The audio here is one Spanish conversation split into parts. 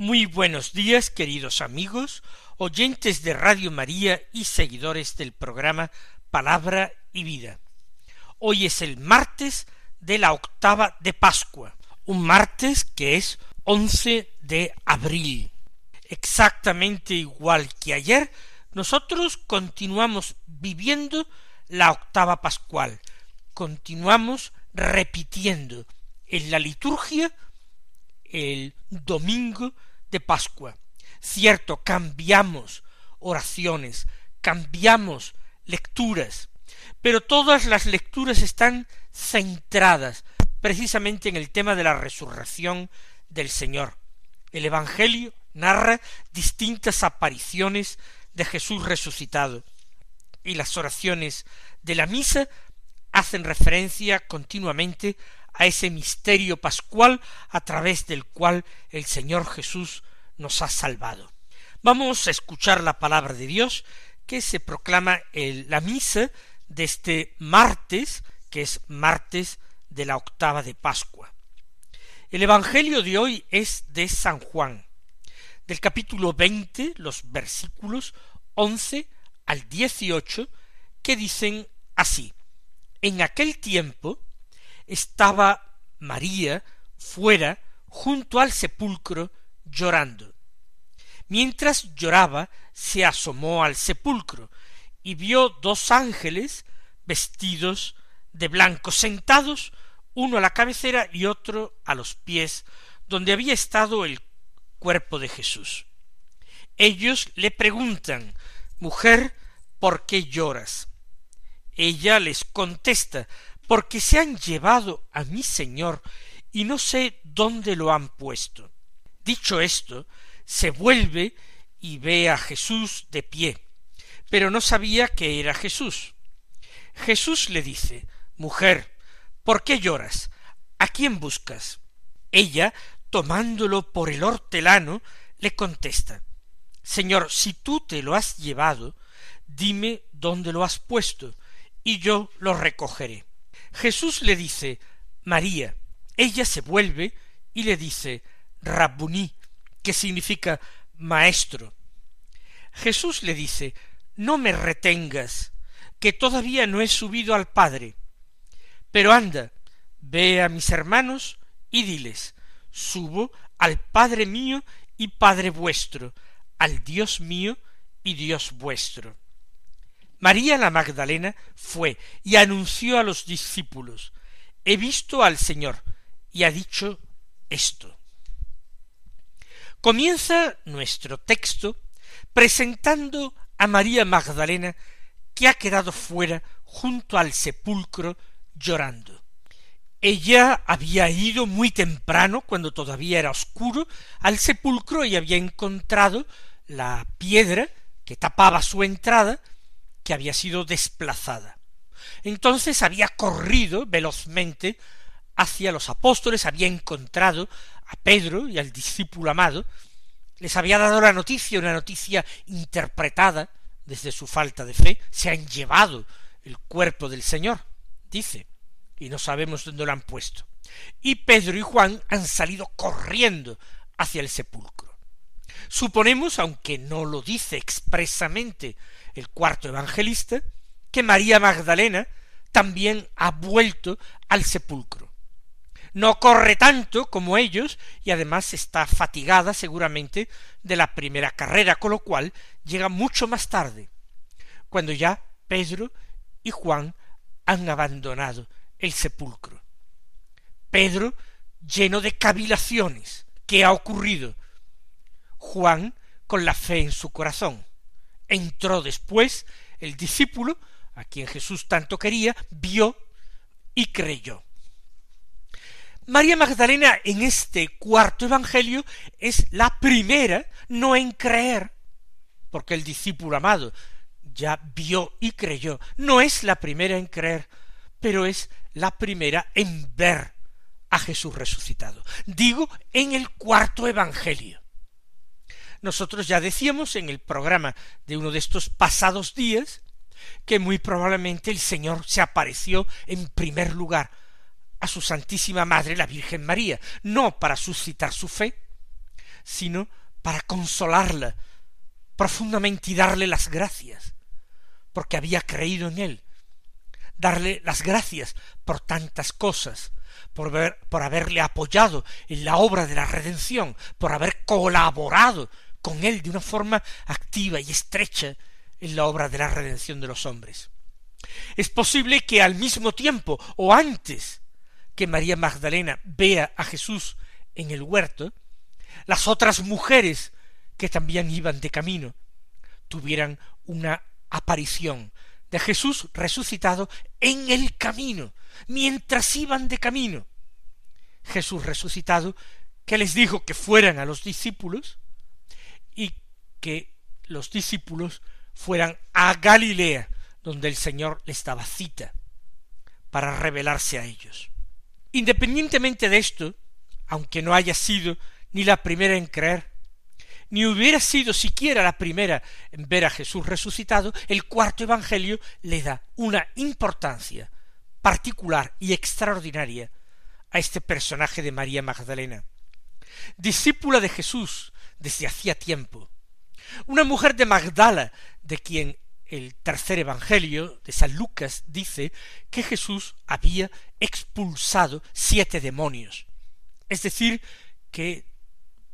Muy buenos días, queridos amigos, oyentes de Radio María y seguidores del programa Palabra y Vida. Hoy es el martes de la octava de Pascua, un martes que es once de abril. Exactamente igual que ayer, nosotros continuamos viviendo la octava pascual, continuamos repitiendo en la liturgia el domingo de Pascua. Cierto, cambiamos oraciones, cambiamos lecturas, pero todas las lecturas están centradas precisamente en el tema de la resurrección del Señor. El Evangelio narra distintas apariciones de Jesús resucitado, y las oraciones de la misa hacen referencia continuamente a ese misterio pascual a través del cual el Señor Jesús nos ha salvado. Vamos a escuchar la palabra de Dios que se proclama en la misa de este martes, que es martes de la octava de Pascua. El Evangelio de hoy es de San Juan, del capítulo veinte, los versículos once al dieciocho, que dicen así. En aquel tiempo estaba María fuera junto al sepulcro llorando. Mientras lloraba, se asomó al sepulcro y vio dos ángeles vestidos de blanco sentados, uno a la cabecera y otro a los pies, donde había estado el cuerpo de Jesús. Ellos le preguntan Mujer, ¿por qué lloras? Ella les contesta Porque se han llevado a mi señor y no sé dónde lo han puesto. Dicho esto, se vuelve y ve a Jesús de pie, pero no sabía que era Jesús. Jesús le dice Mujer, ¿por qué lloras? ¿A quién buscas? Ella, tomándolo por el hortelano, le contesta Señor, si tú te lo has llevado, dime dónde lo has puesto, y yo lo recogeré. Jesús le dice María. Ella se vuelve y le dice Rabuní, que significa maestro. Jesús le dice No me retengas, que todavía no he subido al Padre. Pero anda, ve a mis hermanos y diles Subo al Padre mío y Padre vuestro, al Dios mío y Dios vuestro. María la Magdalena fue y anunció a los discípulos He visto al Señor y ha dicho esto. Comienza nuestro texto presentando a María Magdalena que ha quedado fuera junto al sepulcro llorando. Ella había ido muy temprano, cuando todavía era oscuro, al sepulcro y había encontrado la piedra que tapaba su entrada, había sido desplazada. Entonces había corrido velozmente hacia los apóstoles, había encontrado a Pedro y al discípulo amado, les había dado la noticia, una noticia interpretada desde su falta de fe, se han llevado el cuerpo del Señor, dice, y no sabemos dónde lo han puesto. Y Pedro y Juan han salido corriendo hacia el sepulcro. Suponemos, aunque no lo dice expresamente el cuarto evangelista, que María Magdalena también ha vuelto al sepulcro. No corre tanto como ellos y además está fatigada seguramente de la primera carrera, con lo cual llega mucho más tarde, cuando ya Pedro y Juan han abandonado el sepulcro. Pedro lleno de cavilaciones. ¿Qué ha ocurrido? Juan con la fe en su corazón. Entró después el discípulo, a quien Jesús tanto quería, vio y creyó. María Magdalena en este cuarto evangelio es la primera no en creer. porque el discípulo amado ya vio y creyó. No es la primera en creer, pero es la primera en ver a Jesús resucitado. Digo, en el cuarto Evangelio. Nosotros ya decíamos en el programa de uno de estos pasados días que muy probablemente el Señor se apareció en primer lugar a su Santísima Madre, la Virgen María, no para suscitar su fe, sino para consolarla profundamente y darle las gracias, porque había creído en él, darle las gracias por tantas cosas, por, ver, por haberle apoyado en la obra de la redención, por haber colaborado con él de una forma activa y estrecha en la obra de la redención de los hombres. Es posible que al mismo tiempo o antes que María Magdalena vea a Jesús en el huerto, las otras mujeres que también iban de camino tuvieran una aparición de Jesús resucitado en el camino, mientras iban de camino. Jesús resucitado que les dijo que fueran a los discípulos que los discípulos fueran a Galilea, donde el Señor les daba cita para revelarse a ellos. Independientemente de esto, aunque no haya sido ni la primera en creer, ni hubiera sido siquiera la primera en ver a Jesús resucitado, el cuarto Evangelio le da una importancia particular y extraordinaria a este personaje de María Magdalena, discípula de Jesús desde hacía tiempo, una mujer de Magdala, de quien el tercer Evangelio de San Lucas dice que Jesús había expulsado siete demonios, es decir, que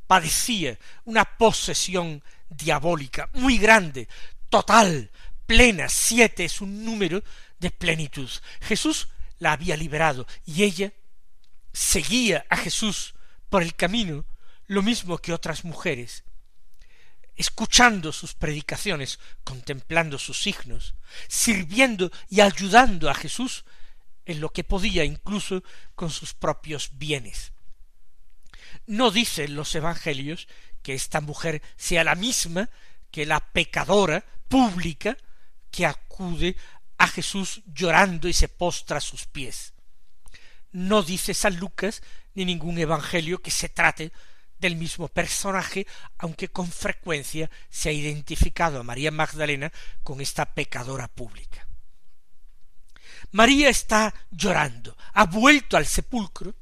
padecía una posesión diabólica muy grande, total, plena, siete es un número de plenitud. Jesús la había liberado y ella seguía a Jesús por el camino lo mismo que otras mujeres, escuchando sus predicaciones, contemplando sus signos, sirviendo y ayudando a Jesús en lo que podía incluso con sus propios bienes. No dicen los evangelios que esta mujer sea la misma que la pecadora pública que acude a Jesús llorando y se postra a sus pies. No dice San Lucas ni ningún evangelio que se trate del mismo personaje, aunque con frecuencia se ha identificado a María Magdalena con esta pecadora pública. María está llorando, ha vuelto al sepulcro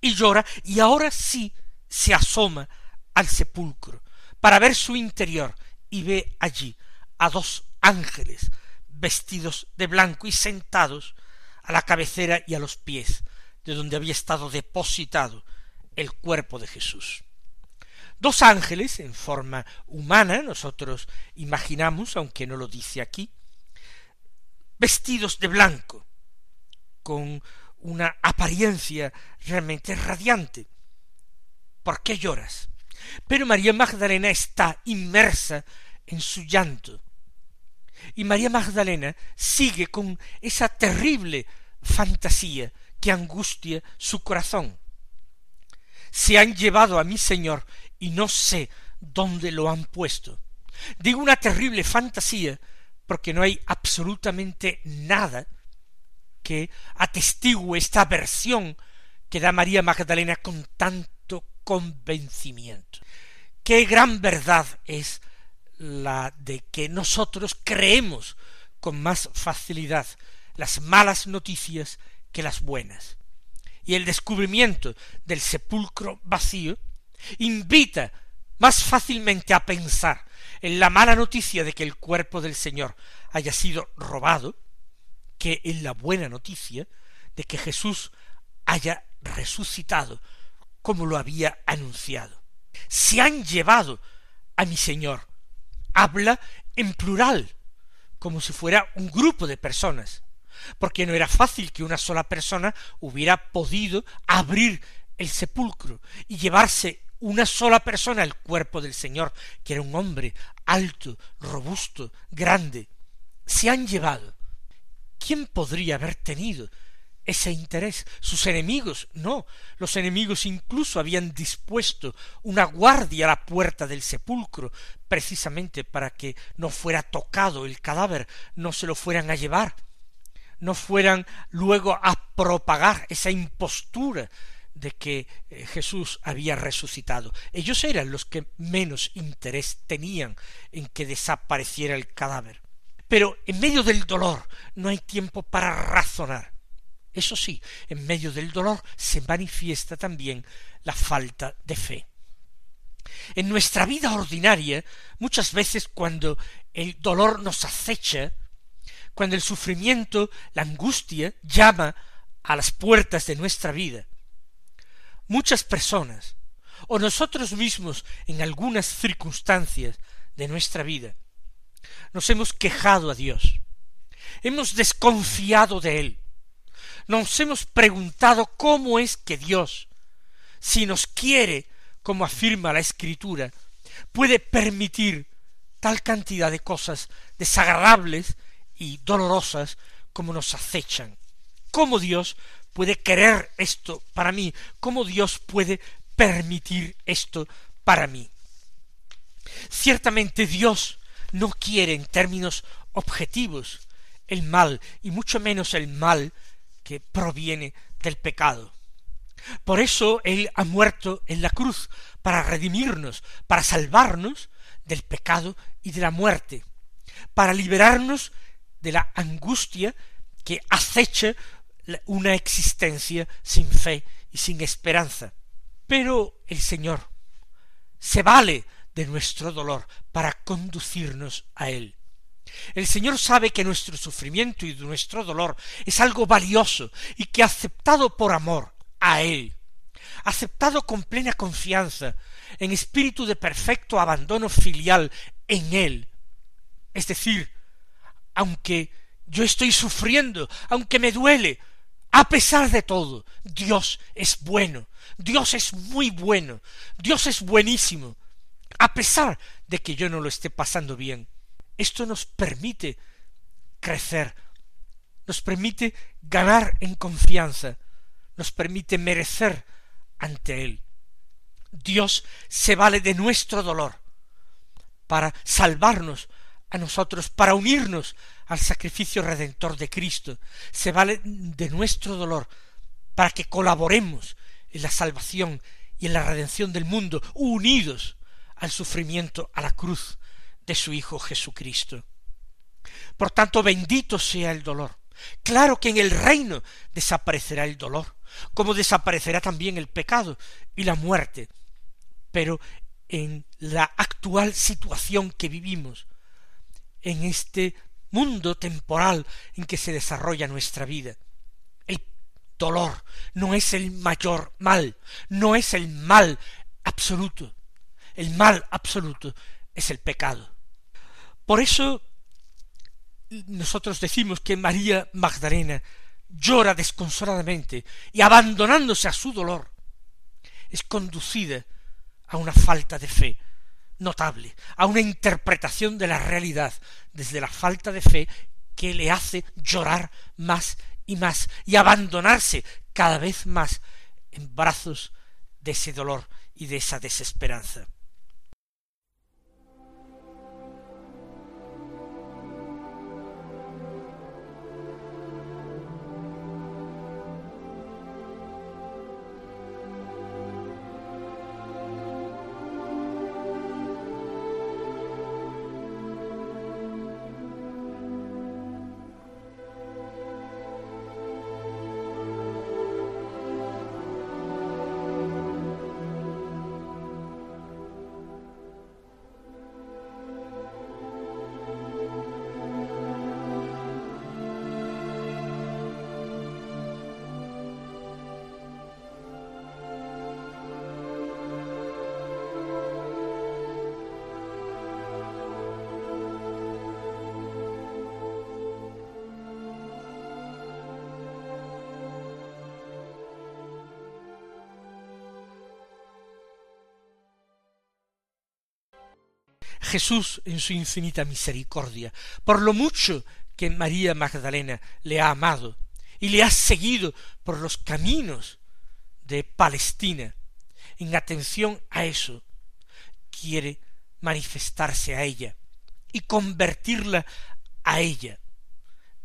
y llora y ahora sí se asoma al sepulcro para ver su interior y ve allí a dos ángeles vestidos de blanco y sentados a la cabecera y a los pies de donde había estado depositado el cuerpo de Jesús. Dos ángeles en forma humana, nosotros imaginamos, aunque no lo dice aquí, vestidos de blanco, con una apariencia realmente radiante. ¿Por qué lloras? Pero María Magdalena está inmersa en su llanto. Y María Magdalena sigue con esa terrible fantasía que angustia su corazón. Se han llevado a mi Señor y no sé dónde lo han puesto. Digo una terrible fantasía porque no hay absolutamente nada que atestigue esta versión que da María Magdalena con tanto convencimiento. Qué gran verdad es la de que nosotros creemos con más facilidad las malas noticias que las buenas. Y el descubrimiento del sepulcro vacío invita más fácilmente a pensar en la mala noticia de que el cuerpo del Señor haya sido robado, que en la buena noticia de que Jesús haya resucitado como lo había anunciado. Se han llevado a mi Señor. Habla en plural, como si fuera un grupo de personas, porque no era fácil que una sola persona hubiera podido abrir el sepulcro y llevarse una sola persona el cuerpo del Señor, que era un hombre alto, robusto, grande, se han llevado. ¿Quién podría haber tenido ese interés. Sus enemigos no. Los enemigos incluso habían dispuesto una guardia a la puerta del sepulcro, precisamente para que no fuera tocado el cadáver, no se lo fueran a llevar, no fueran luego a propagar esa impostura de que eh, Jesús había resucitado. Ellos eran los que menos interés tenían en que desapareciera el cadáver. Pero en medio del dolor no hay tiempo para razonar. Eso sí, en medio del dolor se manifiesta también la falta de fe. En nuestra vida ordinaria, muchas veces cuando el dolor nos acecha, cuando el sufrimiento, la angustia llama a las puertas de nuestra vida, muchas personas, o nosotros mismos en algunas circunstancias de nuestra vida, nos hemos quejado a Dios, hemos desconfiado de Él, nos hemos preguntado cómo es que Dios, si nos quiere, como afirma la Escritura, puede permitir tal cantidad de cosas desagradables y dolorosas como nos acechan. ¿Cómo Dios puede querer esto para mí? ¿Cómo Dios puede permitir esto para mí? Ciertamente Dios no quiere en términos objetivos el mal, y mucho menos el mal que proviene del pecado. Por eso Él ha muerto en la cruz, para redimirnos, para salvarnos del pecado y de la muerte, para liberarnos de la angustia que acecha una existencia sin fe y sin esperanza. Pero el Señor se vale de nuestro dolor para conducirnos a Él. El Señor sabe que nuestro sufrimiento y nuestro dolor es algo valioso y que aceptado por amor a Él, aceptado con plena confianza, en espíritu de perfecto abandono filial en Él, es decir, aunque yo estoy sufriendo, aunque me duele, a pesar de todo, Dios es bueno, Dios es muy bueno, Dios es buenísimo, a pesar de que yo no lo esté pasando bien. Esto nos permite crecer, nos permite ganar en confianza, nos permite merecer ante Él. Dios se vale de nuestro dolor para salvarnos a nosotros, para unirnos al sacrificio redentor de Cristo. Se vale de nuestro dolor para que colaboremos en la salvación y en la redención del mundo, unidos al sufrimiento, a la cruz, de su Hijo Jesucristo. Por tanto, bendito sea el dolor. Claro que en el reino desaparecerá el dolor, como desaparecerá también el pecado y la muerte. Pero en la actual situación que vivimos, en este mundo temporal en que se desarrolla nuestra vida, el dolor no es el mayor mal, no es el mal absoluto. El mal absoluto es el pecado. Por eso nosotros decimos que María Magdalena llora desconsoladamente y abandonándose a su dolor, es conducida a una falta de fe notable, a una interpretación de la realidad desde la falta de fe que le hace llorar más y más y abandonarse cada vez más en brazos de ese dolor y de esa desesperanza. Jesús en su infinita misericordia, por lo mucho que María Magdalena le ha amado, y le ha seguido por los caminos de Palestina, en atención a eso, quiere manifestarse a ella y convertirla a ella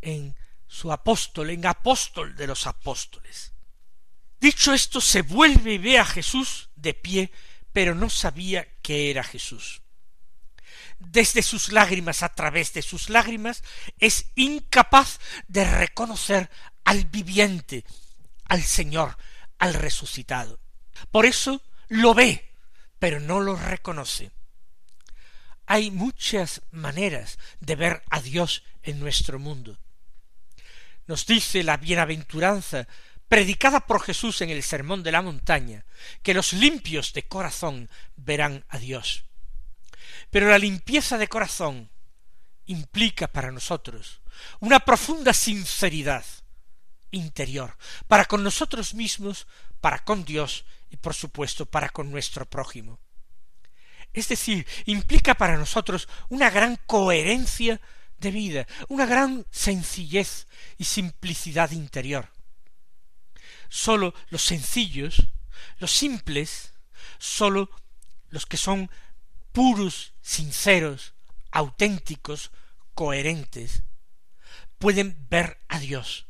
en su apóstol, en apóstol de los apóstoles. Dicho esto, se vuelve y ve a Jesús de pie, pero no sabía que era Jesús. Desde sus lágrimas, a través de sus lágrimas, es incapaz de reconocer al viviente, al Señor, al resucitado. Por eso lo ve, pero no lo reconoce. Hay muchas maneras de ver a Dios en nuestro mundo. Nos dice la bienaventuranza predicada por Jesús en el Sermón de la Montaña, que los limpios de corazón verán a Dios. Pero la limpieza de corazón implica para nosotros una profunda sinceridad interior, para con nosotros mismos, para con Dios y por supuesto para con nuestro prójimo. Es decir, implica para nosotros una gran coherencia de vida, una gran sencillez y simplicidad interior. Sólo los sencillos, los simples, sólo los que son puros, sinceros, auténticos, coherentes, pueden ver a Dios.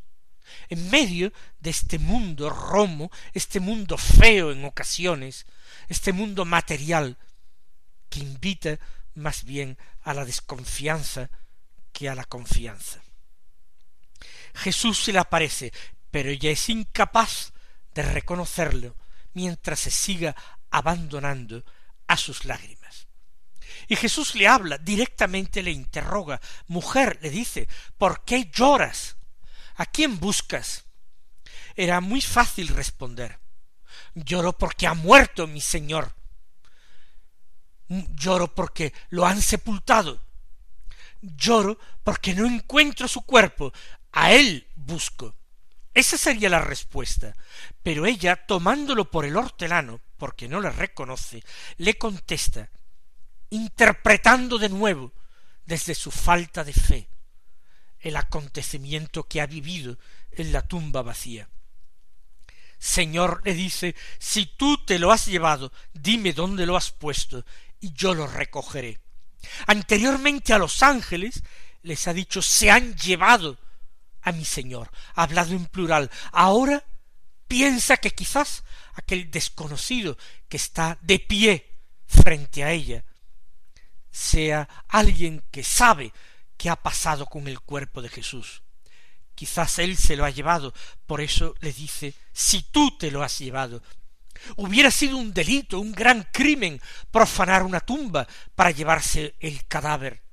En medio de este mundo romo, este mundo feo en ocasiones, este mundo material, que invita más bien a la desconfianza que a la confianza. Jesús se le aparece, pero ella es incapaz de reconocerlo mientras se siga abandonando a sus lágrimas. Y Jesús le habla, directamente le interroga, mujer, le dice, ¿por qué lloras? ¿A quién buscas? Era muy fácil responder. Lloro porque ha muerto mi Señor. Lloro porque lo han sepultado. Lloro porque no encuentro su cuerpo. A él busco. Esa sería la respuesta. Pero ella, tomándolo por el hortelano, porque no le reconoce, le contesta, interpretando de nuevo, desde su falta de fe, el acontecimiento que ha vivido en la tumba vacía. Señor, le dice, si tú te lo has llevado, dime dónde lo has puesto, y yo lo recogeré. Anteriormente a los ángeles les ha dicho se han llevado a mi Señor, ha hablado en plural. Ahora piensa que quizás aquel desconocido que está de pie frente a ella sea alguien que sabe qué ha pasado con el cuerpo de Jesús. Quizás él se lo ha llevado, por eso le dice, si tú te lo has llevado, Hubiera sido un delito, un gran crimen, profanar una tumba para llevarse el cadáver.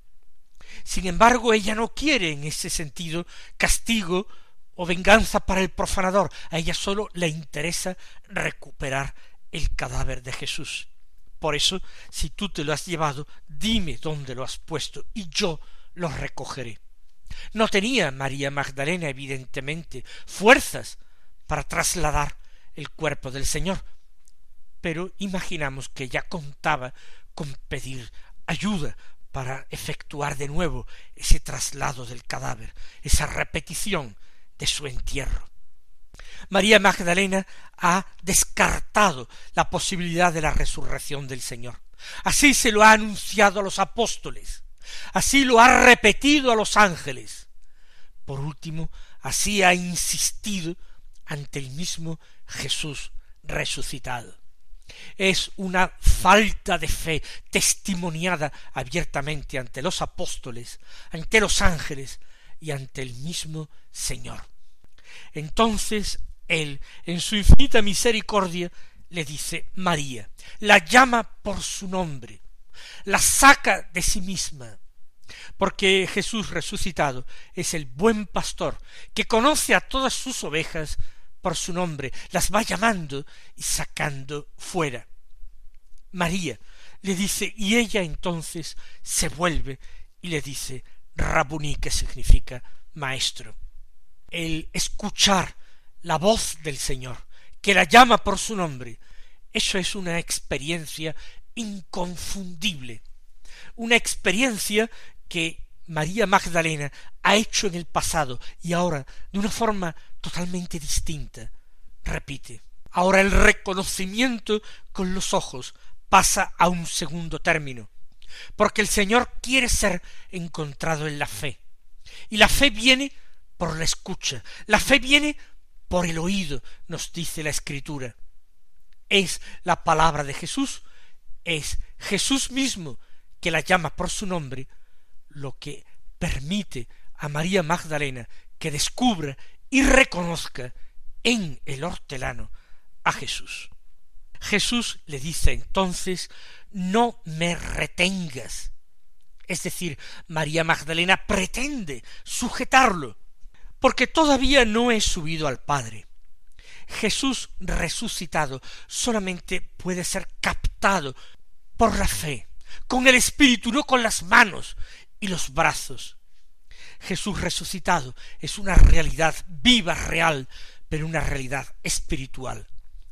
Sin embargo, ella no quiere en ese sentido castigo o venganza para el profanador. A ella solo le interesa recuperar el cadáver de Jesús. Por eso, si tú te lo has llevado, dime dónde lo has puesto y yo lo recogeré. No tenía María Magdalena, evidentemente, fuerzas para trasladar el cuerpo del Señor, pero imaginamos que ya contaba con pedir ayuda para efectuar de nuevo ese traslado del cadáver, esa repetición de su entierro. María Magdalena ha descartado la posibilidad de la resurrección del Señor. Así se lo ha anunciado a los apóstoles, así lo ha repetido a los ángeles. Por último, así ha insistido ante el mismo Jesús resucitado es una falta de fe testimoniada abiertamente ante los apóstoles, ante los ángeles y ante el mismo Señor. Entonces él, en su infinita misericordia, le dice María, la llama por su nombre, la saca de sí misma, porque Jesús resucitado es el buen pastor que conoce a todas sus ovejas por su nombre, las va llamando y sacando fuera. María le dice, y ella entonces se vuelve y le dice, Rabuní, que significa maestro. El escuchar la voz del Señor, que la llama por su nombre, eso es una experiencia inconfundible, una experiencia que María Magdalena ha hecho en el pasado y ahora de una forma totalmente distinta. Repite. Ahora el reconocimiento con los ojos pasa a un segundo término, porque el Señor quiere ser encontrado en la fe. Y la fe viene por la escucha, la fe viene por el oído, nos dice la Escritura. Es la palabra de Jesús, es Jesús mismo que la llama por su nombre, lo que permite a María Magdalena que descubra y reconozca en el hortelano a Jesús. Jesús le dice entonces, no me retengas. Es decir, María Magdalena pretende sujetarlo, porque todavía no he subido al Padre. Jesús resucitado solamente puede ser captado por la fe, con el Espíritu, no con las manos y los brazos. Jesús resucitado es una realidad viva, real, pero una realidad espiritual.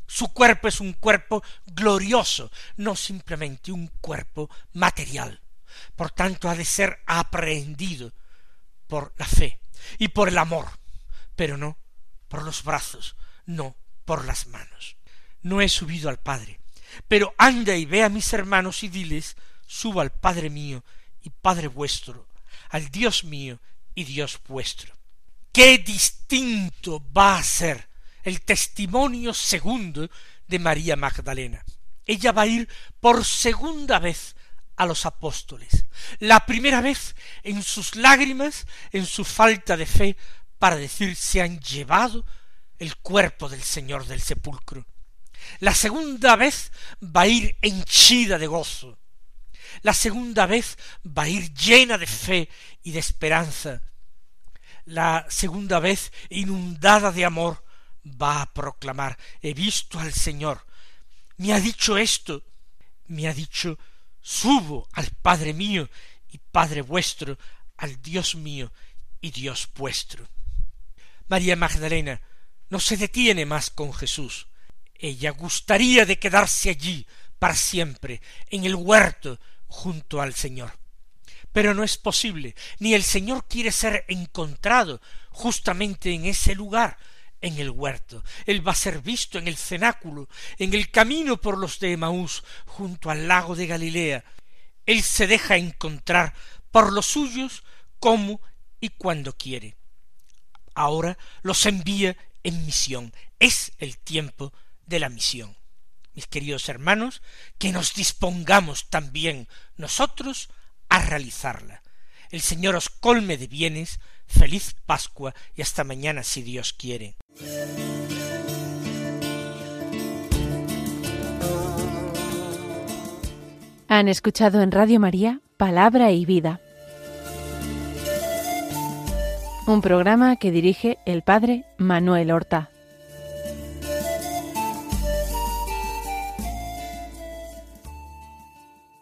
Su cuerpo es un cuerpo glorioso, no simplemente un cuerpo material. Por tanto, ha de ser aprehendido por la fe y por el amor, pero no por los brazos, no por las manos. No he subido al Padre, pero anda y ve a mis hermanos y diles, suba al Padre mío y Padre vuestro, al Dios mío y Dios vuestro. Qué distinto va a ser el testimonio segundo de María Magdalena. Ella va a ir por segunda vez a los apóstoles. La primera vez en sus lágrimas, en su falta de fe, para decir se han llevado el cuerpo del Señor del sepulcro. La segunda vez va a ir henchida de gozo. La segunda vez va a ir llena de fe y de esperanza. La segunda vez inundada de amor va a proclamar, he visto al Señor, me ha dicho esto, me ha dicho, subo al Padre mío y Padre vuestro, al Dios mío y Dios vuestro. María Magdalena no se detiene más con Jesús. Ella gustaría de quedarse allí para siempre, en el huerto, junto al Señor. Pero no es posible, ni el Señor quiere ser encontrado justamente en ese lugar, en el huerto. Él va a ser visto en el cenáculo, en el camino por los de Emaús, junto al lago de Galilea. Él se deja encontrar por los suyos como y cuando quiere. Ahora los envía en misión. Es el tiempo de la misión. Mis queridos hermanos, que nos dispongamos también nosotros a realizarla. El Señor os colme de bienes, feliz Pascua y hasta mañana si Dios quiere. Han escuchado en Radio María Palabra y Vida, un programa que dirige el Padre Manuel Horta.